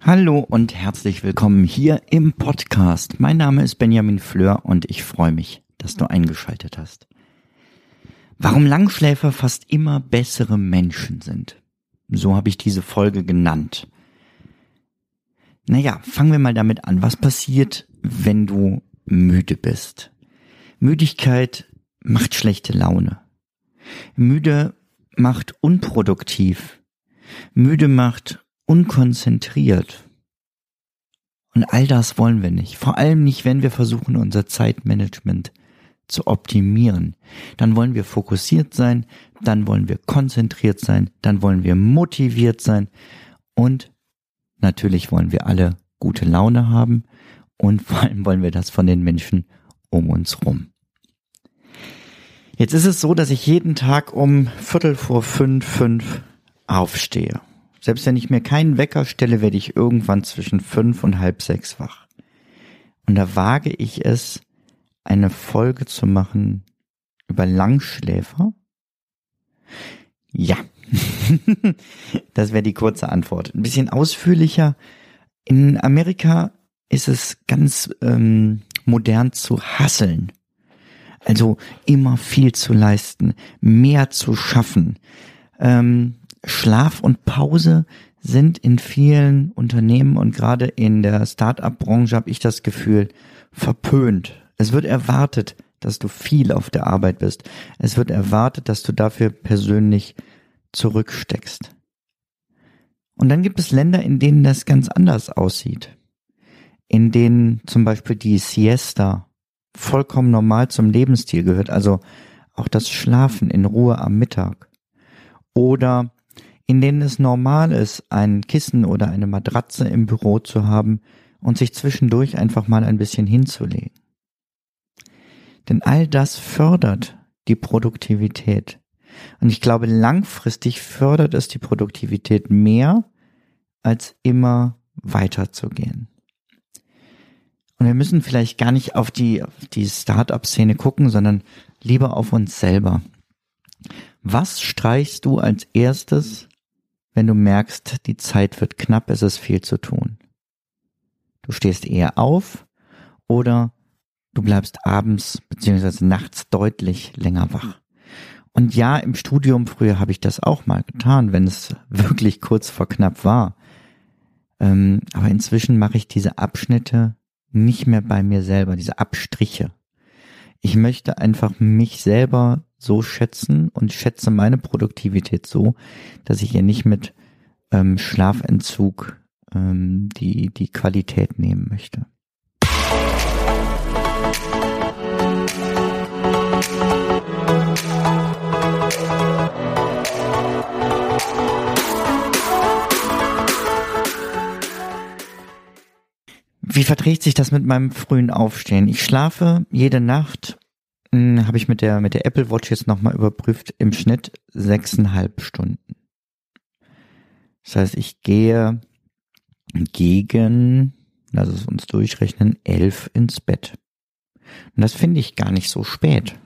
Hallo und herzlich willkommen hier im Podcast. Mein Name ist Benjamin Fleur und ich freue mich, dass du eingeschaltet hast. Warum Langschläfer fast immer bessere Menschen sind. So habe ich diese Folge genannt. Naja, fangen wir mal damit an. Was passiert, wenn du müde bist? Müdigkeit macht schlechte Laune. Müde macht unproduktiv. Müde macht unkonzentriert. Und all das wollen wir nicht. Vor allem nicht, wenn wir versuchen, unser Zeitmanagement zu optimieren. Dann wollen wir fokussiert sein, dann wollen wir konzentriert sein, dann wollen wir motiviert sein und natürlich wollen wir alle gute Laune haben und vor allem wollen wir das von den Menschen um uns rum. Jetzt ist es so, dass ich jeden Tag um Viertel vor fünf, fünf aufstehe. Selbst wenn ich mir keinen Wecker stelle, werde ich irgendwann zwischen fünf und halb sechs wach. Und da wage ich es, eine Folge zu machen über Langschläfer? Ja, das wäre die kurze Antwort. Ein bisschen ausführlicher. In Amerika ist es ganz ähm, modern zu hasseln. Also immer viel zu leisten, mehr zu schaffen. Ähm, Schlaf und Pause sind in vielen Unternehmen und gerade in der Start-up-Branche habe ich das Gefühl verpönt. Es wird erwartet, dass du viel auf der Arbeit bist. Es wird erwartet, dass du dafür persönlich zurücksteckst. Und dann gibt es Länder, in denen das ganz anders aussieht. In denen zum Beispiel die Siesta vollkommen normal zum Lebensstil gehört, also auch das Schlafen in Ruhe am Mittag. Oder in denen es normal ist, ein Kissen oder eine Matratze im Büro zu haben und sich zwischendurch einfach mal ein bisschen hinzulegen. Denn all das fördert die Produktivität. Und ich glaube, langfristig fördert es die Produktivität mehr, als immer weiterzugehen. Und wir müssen vielleicht gar nicht auf die, die Start-up-Szene gucken, sondern lieber auf uns selber. Was streichst du als erstes, wenn du merkst, die Zeit wird knapp, es ist viel zu tun? Du stehst eher auf oder du bleibst abends beziehungsweise nachts deutlich länger wach. Und ja, im Studium früher habe ich das auch mal getan, wenn es wirklich kurz vor knapp war. Ähm, aber inzwischen mache ich diese Abschnitte nicht mehr bei mir selber, diese Abstriche. Ich möchte einfach mich selber so schätzen und schätze meine Produktivität so, dass ich ihr nicht mit ähm, Schlafentzug ähm, die, die Qualität nehmen möchte. Wie verträgt sich das mit meinem frühen Aufstehen? Ich schlafe jede Nacht, hm, habe ich mit der, mit der Apple Watch jetzt nochmal überprüft, im Schnitt sechseinhalb Stunden. Das heißt, ich gehe gegen, lass es uns durchrechnen, elf ins Bett. Und das finde ich gar nicht so spät.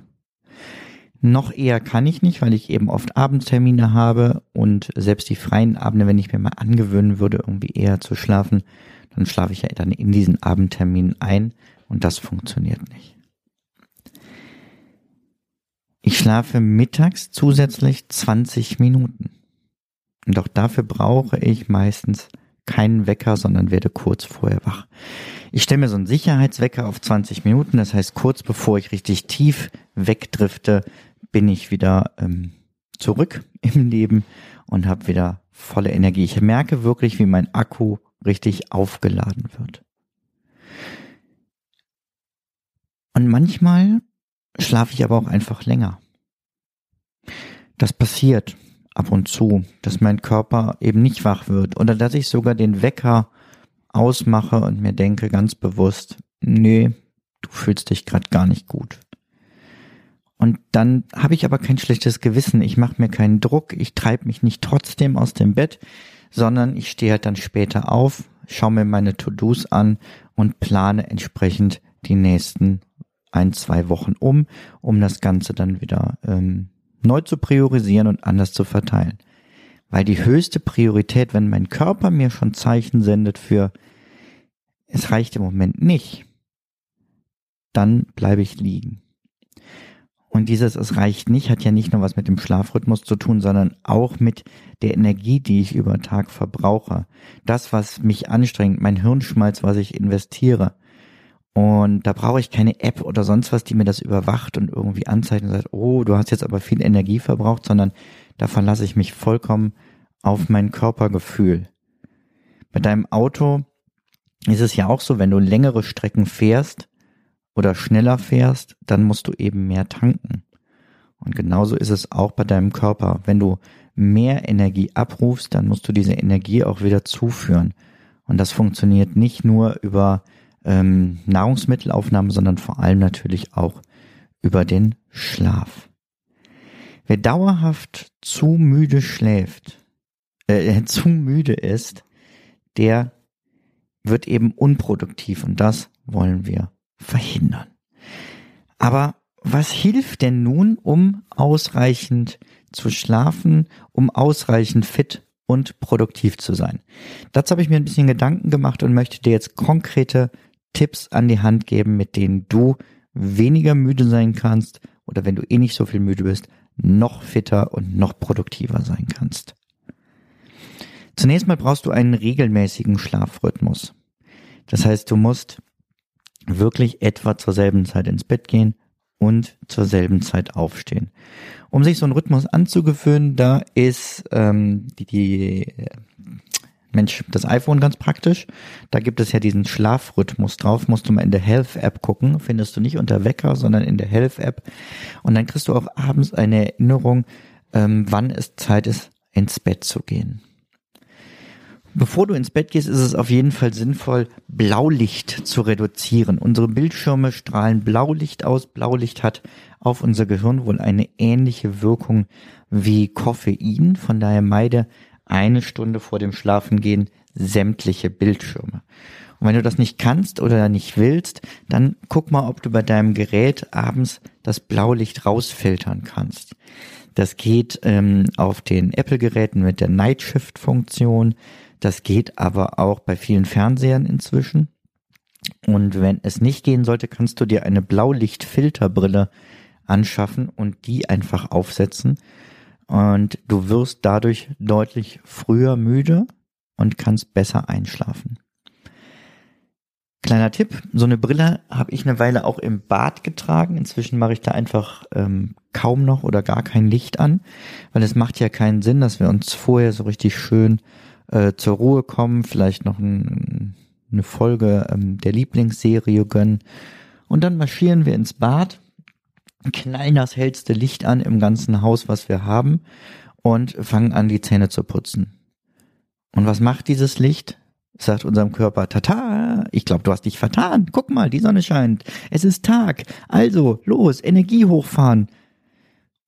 Noch eher kann ich nicht, weil ich eben oft Abendtermine habe und selbst die freien Abende, wenn ich mir mal angewöhnen würde, irgendwie eher zu schlafen, dann schlafe ich ja dann in diesen Abendtermin ein und das funktioniert nicht. Ich schlafe mittags zusätzlich 20 Minuten. Und auch dafür brauche ich meistens keinen Wecker, sondern werde kurz vorher wach. Ich stelle mir so einen Sicherheitswecker auf 20 Minuten, das heißt kurz bevor ich richtig tief wegdrifte, bin ich wieder ähm, zurück im Leben und habe wieder volle Energie. Ich merke wirklich, wie mein Akku richtig aufgeladen wird. Und manchmal schlafe ich aber auch einfach länger. Das passiert ab und zu, dass mein Körper eben nicht wach wird oder dass ich sogar den Wecker ausmache und mir denke ganz bewusst, nee, du fühlst dich gerade gar nicht gut. Und dann habe ich aber kein schlechtes Gewissen, ich mache mir keinen Druck, ich treibe mich nicht trotzdem aus dem Bett, sondern ich stehe halt dann später auf, schaue mir meine To-Dos an und plane entsprechend die nächsten ein, zwei Wochen um, um das Ganze dann wieder ähm, neu zu priorisieren und anders zu verteilen. Weil die höchste Priorität, wenn mein Körper mir schon Zeichen sendet für, es reicht im Moment nicht, dann bleibe ich liegen. Und dieses Es reicht nicht hat ja nicht nur was mit dem Schlafrhythmus zu tun, sondern auch mit der Energie, die ich über Tag verbrauche. Das, was mich anstrengt, mein Hirnschmalz, was ich investiere. Und da brauche ich keine App oder sonst was, die mir das überwacht und irgendwie anzeigt und sagt, oh, du hast jetzt aber viel Energie verbraucht, sondern da verlasse ich mich vollkommen auf mein Körpergefühl. Bei deinem Auto ist es ja auch so, wenn du längere Strecken fährst oder schneller fährst, dann musst du eben mehr tanken. Und genauso ist es auch bei deinem Körper. Wenn du mehr Energie abrufst, dann musst du diese Energie auch wieder zuführen. Und das funktioniert nicht nur über ähm, Nahrungsmittelaufnahme, sondern vor allem natürlich auch über den Schlaf. Wer dauerhaft zu müde schläft, äh, zu müde ist, der wird eben unproduktiv und das wollen wir verhindern. Aber was hilft denn nun, um ausreichend zu schlafen, um ausreichend fit und produktiv zu sein? Dazu habe ich mir ein bisschen Gedanken gemacht und möchte dir jetzt konkrete Tipps an die Hand geben, mit denen du weniger müde sein kannst oder wenn du eh nicht so viel müde bist, noch fitter und noch produktiver sein kannst. Zunächst mal brauchst du einen regelmäßigen Schlafrhythmus. Das heißt, du musst wirklich etwa zur selben Zeit ins Bett gehen und zur selben Zeit aufstehen. Um sich so einen Rhythmus anzugewöhnen, da ist ähm, die, die Mensch, das iPhone ganz praktisch. Da gibt es ja diesen Schlafrhythmus drauf. Musst du mal in der Health App gucken. Findest du nicht unter Wecker, sondern in der Health App. Und dann kriegst du auch abends eine Erinnerung, ähm, wann es Zeit ist, ins Bett zu gehen. Bevor du ins Bett gehst, ist es auf jeden Fall sinnvoll, Blaulicht zu reduzieren. Unsere Bildschirme strahlen Blaulicht aus. Blaulicht hat auf unser Gehirn wohl eine ähnliche Wirkung wie Koffein. Von daher meide eine Stunde vor dem Schlafengehen sämtliche Bildschirme. Und wenn du das nicht kannst oder nicht willst, dann guck mal, ob du bei deinem Gerät abends das Blaulicht rausfiltern kannst. Das geht ähm, auf den Apple-Geräten mit der Night Shift-Funktion. Das geht aber auch bei vielen Fernsehern inzwischen. Und wenn es nicht gehen sollte, kannst du dir eine Blaulichtfilterbrille anschaffen und die einfach aufsetzen und du wirst dadurch deutlich früher müde und kannst besser einschlafen. Kleiner Tipp, so eine Brille habe ich eine Weile auch im Bad getragen. Inzwischen mache ich da einfach ähm, kaum noch oder gar kein Licht an, weil es macht ja keinen Sinn, dass wir uns vorher so richtig schön äh, zur Ruhe kommen, vielleicht noch ein, eine Folge ähm, der Lieblingsserie gönnen und dann marschieren wir ins Bad knallen das hellste Licht an im ganzen Haus, was wir haben und fangen an, die Zähne zu putzen. Und was macht dieses Licht? Sagt unserem Körper, tata, ich glaube, du hast dich vertan. Guck mal, die Sonne scheint. Es ist Tag. Also, los, Energie hochfahren.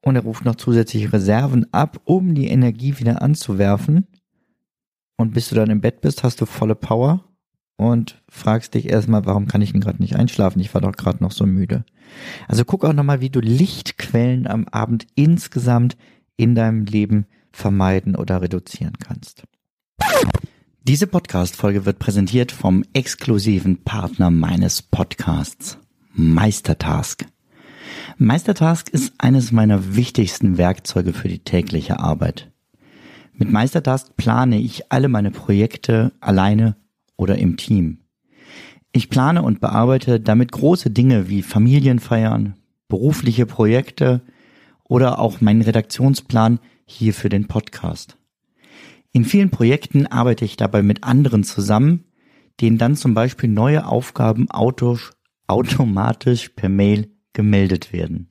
Und er ruft noch zusätzliche Reserven ab, um die Energie wieder anzuwerfen. Und bis du dann im Bett bist, hast du volle Power und fragst dich erstmal, warum kann ich denn gerade nicht einschlafen? Ich war doch gerade noch so müde. Also guck auch nochmal, wie du Lichtquellen am Abend insgesamt in deinem Leben vermeiden oder reduzieren kannst. Diese Podcast-Folge wird präsentiert vom exklusiven Partner meines Podcasts, Meistertask. Meistertask ist eines meiner wichtigsten Werkzeuge für die tägliche Arbeit. Mit Meistertask plane ich alle meine Projekte alleine oder im Team. Ich plane und bearbeite damit große Dinge wie Familienfeiern, berufliche Projekte oder auch meinen Redaktionsplan hier für den Podcast. In vielen Projekten arbeite ich dabei mit anderen zusammen, denen dann zum Beispiel neue Aufgaben automatisch per Mail gemeldet werden.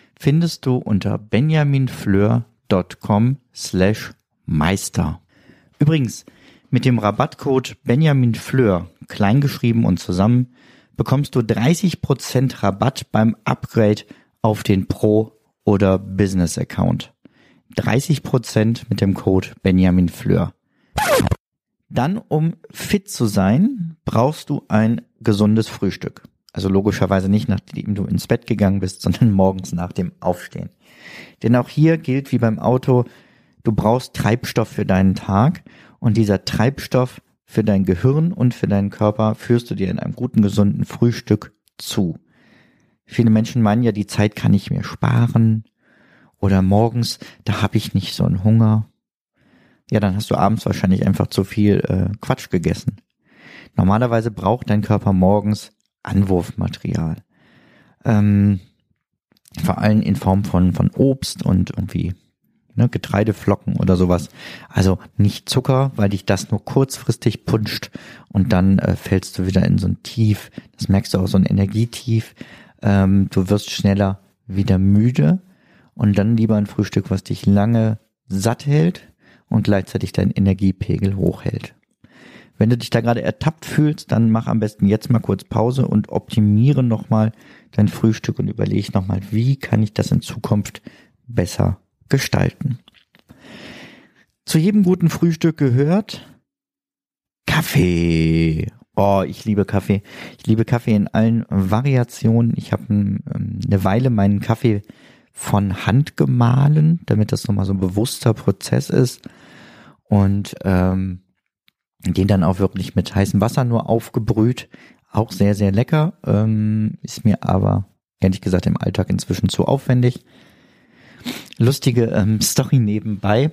findest du unter benjaminfleur.com slash meister. Übrigens, mit dem Rabattcode benjaminfleur, kleingeschrieben und zusammen, bekommst du 30% Rabatt beim Upgrade auf den Pro- oder Business-Account. 30% mit dem Code benjaminfleur. Dann, um fit zu sein, brauchst du ein gesundes Frühstück. Also logischerweise nicht nachdem du ins Bett gegangen bist, sondern morgens nach dem Aufstehen. Denn auch hier gilt wie beim Auto, du brauchst Treibstoff für deinen Tag und dieser Treibstoff für dein Gehirn und für deinen Körper führst du dir in einem guten, gesunden Frühstück zu. Viele Menschen meinen ja, die Zeit kann ich mir sparen oder morgens, da habe ich nicht so einen Hunger. Ja, dann hast du abends wahrscheinlich einfach zu viel äh, Quatsch gegessen. Normalerweise braucht dein Körper morgens Anwurfmaterial. Ähm, vor allem in Form von, von Obst und irgendwie ne, Getreideflocken oder sowas. Also nicht Zucker, weil dich das nur kurzfristig punscht und dann äh, fällst du wieder in so ein Tief. Das merkst du auch, so ein Energietief. Ähm, du wirst schneller wieder müde und dann lieber ein Frühstück, was dich lange satt hält und gleichzeitig deinen Energiepegel hochhält. Wenn du dich da gerade ertappt fühlst, dann mach am besten jetzt mal kurz Pause und optimiere nochmal dein Frühstück und überlege nochmal, wie kann ich das in Zukunft besser gestalten. Zu jedem guten Frühstück gehört Kaffee. Oh, ich liebe Kaffee. Ich liebe Kaffee in allen Variationen. Ich habe ähm, eine Weile meinen Kaffee von Hand gemahlen, damit das nochmal so ein bewusster Prozess ist. Und ähm, den dann auch wirklich mit heißem Wasser nur aufgebrüht. Auch sehr, sehr lecker. Ähm, ist mir aber ehrlich gesagt im Alltag inzwischen zu aufwendig. Lustige ähm, Story nebenbei.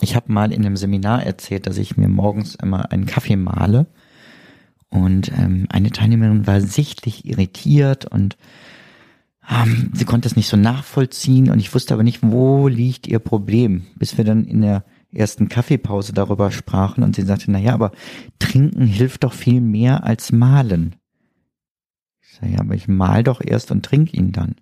Ich habe mal in einem Seminar erzählt, dass ich mir morgens immer einen Kaffee male. Und ähm, eine Teilnehmerin war sichtlich irritiert und ähm, sie konnte es nicht so nachvollziehen und ich wusste aber nicht, wo liegt ihr Problem, bis wir dann in der ersten Kaffeepause darüber sprachen und sie sagte, na ja, aber trinken hilft doch viel mehr als malen. Ich sage, ja, aber ich mal doch erst und trinke ihn dann.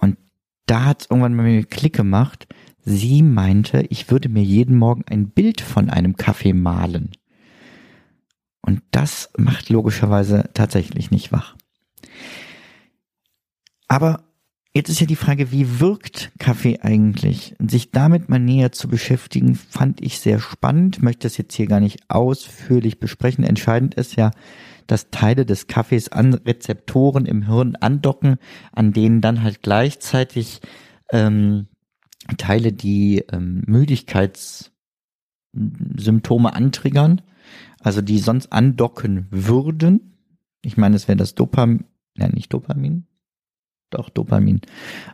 Und da hat es irgendwann mal mir Klick gemacht. Sie meinte, ich würde mir jeden Morgen ein Bild von einem Kaffee malen. Und das macht logischerweise tatsächlich nicht wach. Aber Jetzt ist ja die Frage, wie wirkt Kaffee eigentlich? Und sich damit mal näher zu beschäftigen, fand ich sehr spannend. Möchte das jetzt hier gar nicht ausführlich besprechen. Entscheidend ist ja, dass Teile des Kaffees an Rezeptoren im Hirn andocken, an denen dann halt gleichzeitig ähm, Teile, die ähm, Müdigkeitssymptome antriggern, also die sonst andocken würden. Ich meine, es wäre das Dopamin, ja nicht Dopamin, doch Dopamin,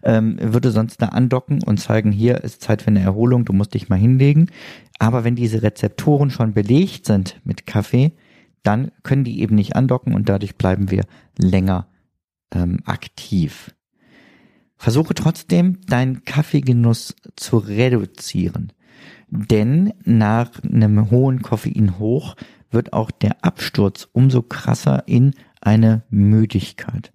ähm, würde sonst da andocken und zeigen, hier ist Zeit für eine Erholung, du musst dich mal hinlegen. Aber wenn diese Rezeptoren schon belegt sind mit Kaffee, dann können die eben nicht andocken und dadurch bleiben wir länger ähm, aktiv. Versuche trotzdem, deinen Kaffeegenuss zu reduzieren. Denn nach einem hohen Koffeinhoch wird auch der Absturz umso krasser in eine Müdigkeit.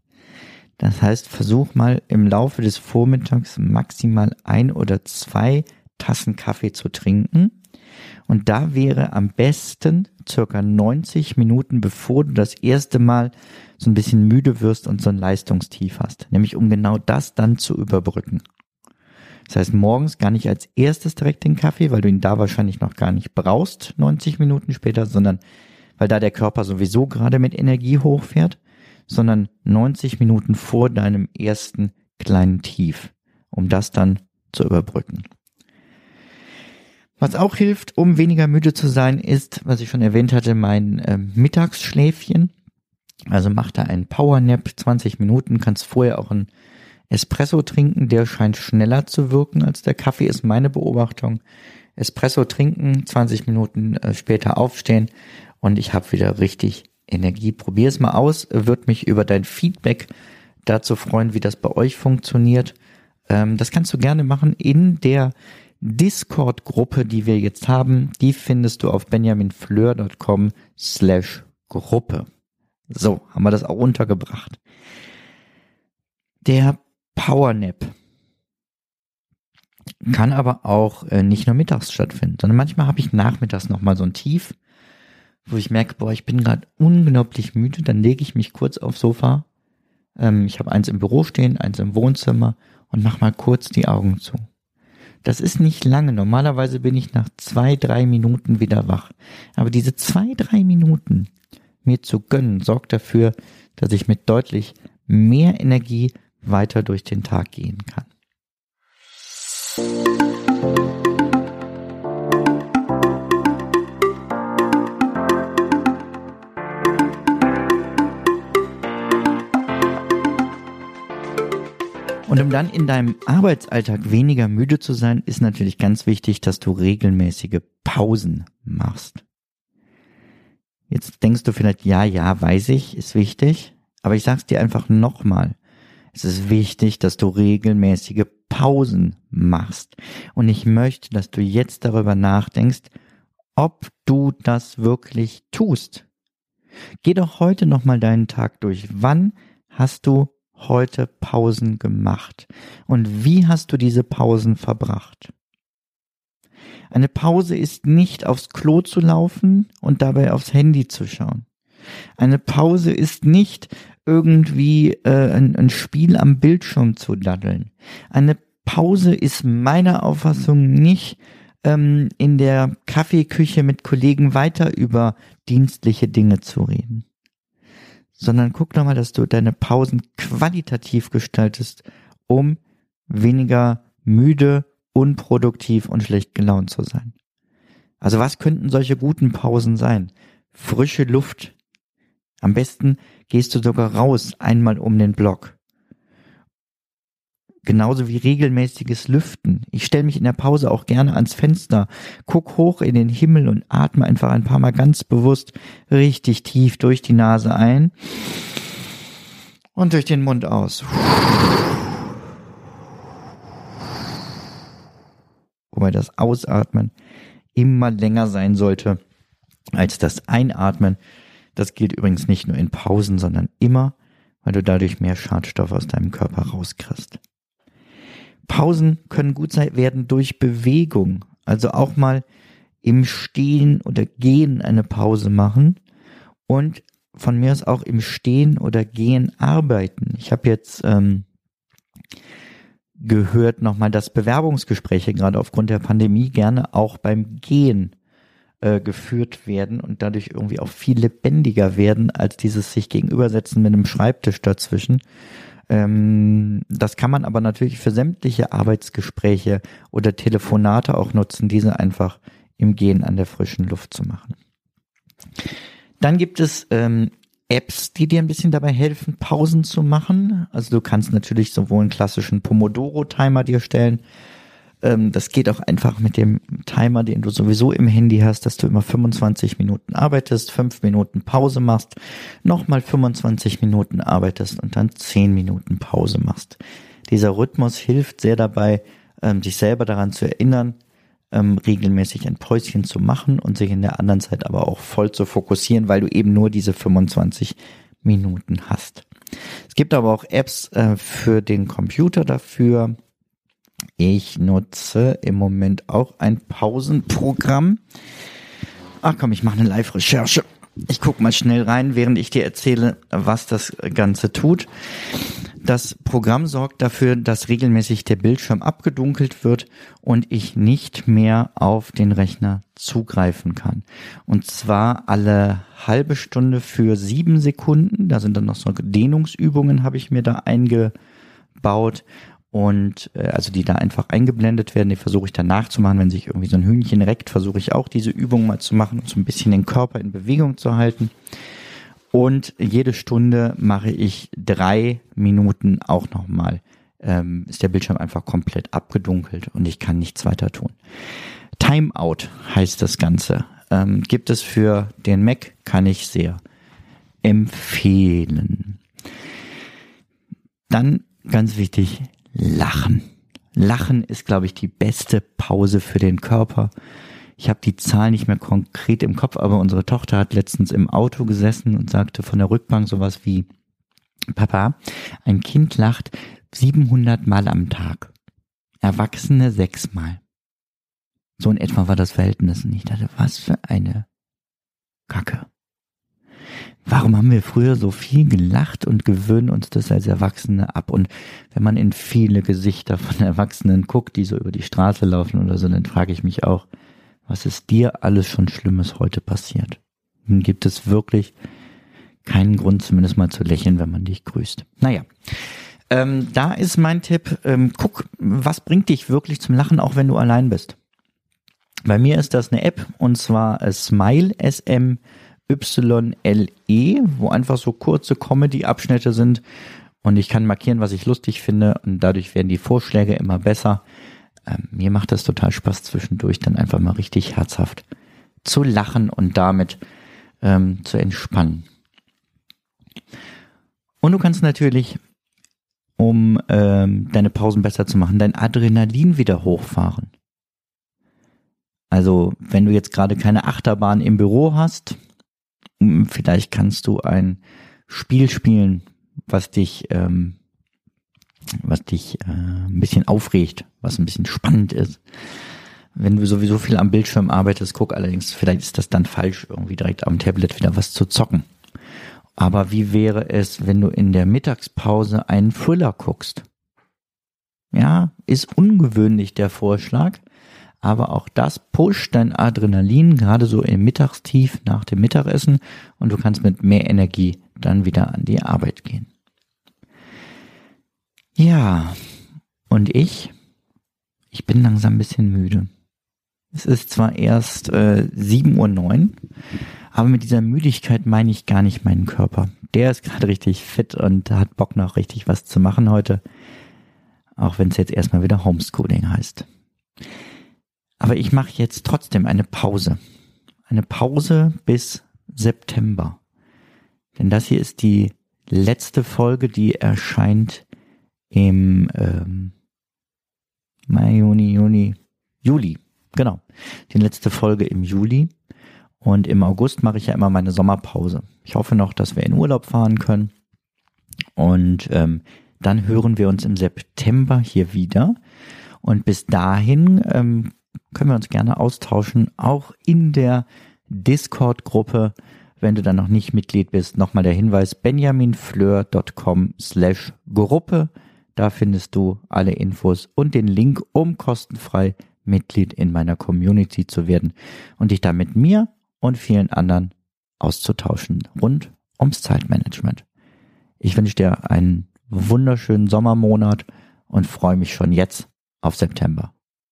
Das heißt, versuch mal im Laufe des Vormittags maximal ein oder zwei Tassen Kaffee zu trinken. Und da wäre am besten circa 90 Minuten, bevor du das erste Mal so ein bisschen müde wirst und so ein Leistungstief hast. Nämlich um genau das dann zu überbrücken. Das heißt, morgens gar nicht als erstes direkt den Kaffee, weil du ihn da wahrscheinlich noch gar nicht brauchst, 90 Minuten später, sondern weil da der Körper sowieso gerade mit Energie hochfährt sondern 90 Minuten vor deinem ersten kleinen Tief, um das dann zu überbrücken. Was auch hilft, um weniger müde zu sein, ist, was ich schon erwähnt hatte, mein äh, Mittagsschläfchen. Also mach da einen Powernap, 20 Minuten, kannst vorher auch ein Espresso trinken, der scheint schneller zu wirken als der Kaffee, ist meine Beobachtung. Espresso trinken, 20 Minuten äh, später aufstehen und ich habe wieder richtig Energie. Probier es mal aus, wird mich über dein Feedback dazu freuen, wie das bei euch funktioniert. Ähm, das kannst du gerne machen in der Discord-Gruppe, die wir jetzt haben. Die findest du auf benjaminfleur.com slash Gruppe. So, haben wir das auch untergebracht. Der Powernap kann aber auch äh, nicht nur mittags stattfinden, sondern manchmal habe ich nachmittags nochmal so ein Tief, wo ich merke, boah, ich bin gerade unglaublich müde, dann lege ich mich kurz aufs Sofa. Ähm, ich habe eins im Büro stehen, eins im Wohnzimmer und mach mal kurz die Augen zu. Das ist nicht lange. Normalerweise bin ich nach zwei, drei Minuten wieder wach. Aber diese zwei, drei Minuten mir zu gönnen, sorgt dafür, dass ich mit deutlich mehr Energie weiter durch den Tag gehen kann. Und um dann in deinem Arbeitsalltag weniger müde zu sein, ist natürlich ganz wichtig, dass du regelmäßige Pausen machst. Jetzt denkst du vielleicht, ja, ja, weiß ich, ist wichtig. Aber ich sag's dir einfach nochmal. Es ist wichtig, dass du regelmäßige Pausen machst. Und ich möchte, dass du jetzt darüber nachdenkst, ob du das wirklich tust. Geh doch heute nochmal deinen Tag durch. Wann hast du heute Pausen gemacht? Und wie hast du diese Pausen verbracht? Eine Pause ist nicht aufs Klo zu laufen und dabei aufs Handy zu schauen. Eine Pause ist nicht irgendwie äh, ein, ein Spiel am Bildschirm zu daddeln. Eine Pause ist meiner Auffassung nicht ähm, in der Kaffeeküche mit Kollegen weiter über dienstliche Dinge zu reden sondern guck nochmal, dass du deine Pausen qualitativ gestaltest, um weniger müde, unproduktiv und schlecht gelaunt zu sein. Also was könnten solche guten Pausen sein? Frische Luft. Am besten gehst du sogar raus, einmal um den Block. Genauso wie regelmäßiges Lüften. Ich stelle mich in der Pause auch gerne ans Fenster, guck hoch in den Himmel und atme einfach ein paar Mal ganz bewusst richtig tief durch die Nase ein und durch den Mund aus. Wobei das Ausatmen immer länger sein sollte als das Einatmen. Das gilt übrigens nicht nur in Pausen, sondern immer, weil du dadurch mehr Schadstoffe aus deinem Körper rauskriegst. Pausen können gut sein, werden durch Bewegung. Also auch mal im Stehen oder Gehen eine Pause machen und von mir aus auch im Stehen oder Gehen arbeiten. Ich habe jetzt ähm, gehört nochmal, dass Bewerbungsgespräche gerade aufgrund der Pandemie gerne auch beim Gehen äh, geführt werden und dadurch irgendwie auch viel lebendiger werden als dieses sich gegenübersetzen mit einem Schreibtisch dazwischen. Ähm, das kann man aber natürlich für sämtliche Arbeitsgespräche oder Telefonate auch nutzen, diese einfach im Gehen an der frischen Luft zu machen. Dann gibt es ähm, Apps, die dir ein bisschen dabei helfen, Pausen zu machen. Also du kannst natürlich sowohl einen klassischen Pomodoro-Timer dir stellen, ähm, das geht auch einfach mit dem Timer, den du sowieso im Handy hast, dass du immer 25 Minuten arbeitest, 5 Minuten Pause machst, nochmal 25 Minuten arbeitest und dann 10 Minuten Pause machst. Dieser Rhythmus hilft sehr dabei, ähm, sich selber daran zu erinnern, ähm, regelmäßig ein Päuschen zu machen und sich in der anderen Zeit aber auch voll zu fokussieren, weil du eben nur diese 25 Minuten hast. Es gibt aber auch Apps äh, für den Computer dafür. Ich nutze im Moment auch ein Pausenprogramm. Ach komm, ich mache eine Live-Recherche. Ich guck mal schnell rein, während ich dir erzähle, was das Ganze tut. Das Programm sorgt dafür, dass regelmäßig der Bildschirm abgedunkelt wird und ich nicht mehr auf den Rechner zugreifen kann. Und zwar alle halbe Stunde für sieben Sekunden. Da sind dann noch so Dehnungsübungen, habe ich mir da eingebaut und äh, also die da einfach eingeblendet werden, die versuche ich dann nachzumachen. Wenn sich irgendwie so ein Hühnchen reckt, versuche ich auch diese Übung mal zu machen, um so ein bisschen den Körper in Bewegung zu halten. Und jede Stunde mache ich drei Minuten auch nochmal ähm, ist der Bildschirm einfach komplett abgedunkelt und ich kann nichts weiter tun. Timeout heißt das Ganze. Ähm, gibt es für den Mac, kann ich sehr empfehlen. Dann ganz wichtig, Lachen. Lachen ist, glaube ich, die beste Pause für den Körper. Ich habe die Zahl nicht mehr konkret im Kopf, aber unsere Tochter hat letztens im Auto gesessen und sagte von der Rückbank sowas wie, Papa, ein Kind lacht 700 Mal am Tag. Erwachsene sechsmal. So in etwa war das Verhältnis. Und ich dachte, was für eine Kacke. Warum haben wir früher so viel gelacht und gewöhnen uns das als Erwachsene ab? Und wenn man in viele Gesichter von Erwachsenen guckt, die so über die Straße laufen oder so, dann frage ich mich auch, was ist dir alles schon Schlimmes heute passiert? Dann gibt es wirklich keinen Grund, zumindest mal zu lächeln, wenn man dich grüßt. Naja, ähm, da ist mein Tipp, ähm, guck, was bringt dich wirklich zum Lachen, auch wenn du allein bist. Bei mir ist das eine App und zwar Smile, S-M-Y-L-E, wo einfach so kurze Comedy-Abschnitte sind und ich kann markieren, was ich lustig finde und dadurch werden die Vorschläge immer besser. Ähm, mir macht das total Spaß zwischendurch, dann einfach mal richtig herzhaft zu lachen und damit ähm, zu entspannen. Und du kannst natürlich, um ähm, deine Pausen besser zu machen, dein Adrenalin wieder hochfahren. Also wenn du jetzt gerade keine Achterbahn im Büro hast, vielleicht kannst du ein Spiel spielen, was dich, ähm, was dich äh, ein bisschen aufregt, was ein bisschen spannend ist. Wenn du sowieso viel am Bildschirm arbeitest, guck allerdings, vielleicht ist das dann falsch, irgendwie direkt am Tablet wieder was zu zocken. Aber wie wäre es, wenn du in der Mittagspause einen Thriller guckst? Ja, ist ungewöhnlich der Vorschlag, aber auch das pusht dein Adrenalin gerade so im Mittagstief nach dem Mittagessen und du kannst mit mehr Energie dann wieder an die Arbeit gehen. Ja, und ich, ich bin langsam ein bisschen müde. Es ist zwar erst äh, 7.09 Uhr, aber mit dieser Müdigkeit meine ich gar nicht meinen Körper. Der ist gerade richtig fit und hat Bock noch richtig was zu machen heute. Auch wenn es jetzt erstmal wieder Homeschooling heißt. Aber ich mache jetzt trotzdem eine Pause. Eine Pause bis September. Denn das hier ist die letzte Folge, die erscheint im ähm, Mai, Juni, Juni, Juli. Genau. Die letzte Folge im Juli. Und im August mache ich ja immer meine Sommerpause. Ich hoffe noch, dass wir in Urlaub fahren können. Und ähm, dann hören wir uns im September hier wieder. Und bis dahin ähm, können wir uns gerne austauschen, auch in der Discord-Gruppe. Wenn du dann noch nicht Mitglied bist, nochmal der Hinweis, benjaminfleur.com slash Gruppe. Da findest du alle Infos und den Link, um kostenfrei Mitglied in meiner Community zu werden und dich da mit mir und vielen anderen auszutauschen rund ums Zeitmanagement. Ich wünsche dir einen wunderschönen Sommermonat und freue mich schon jetzt auf September.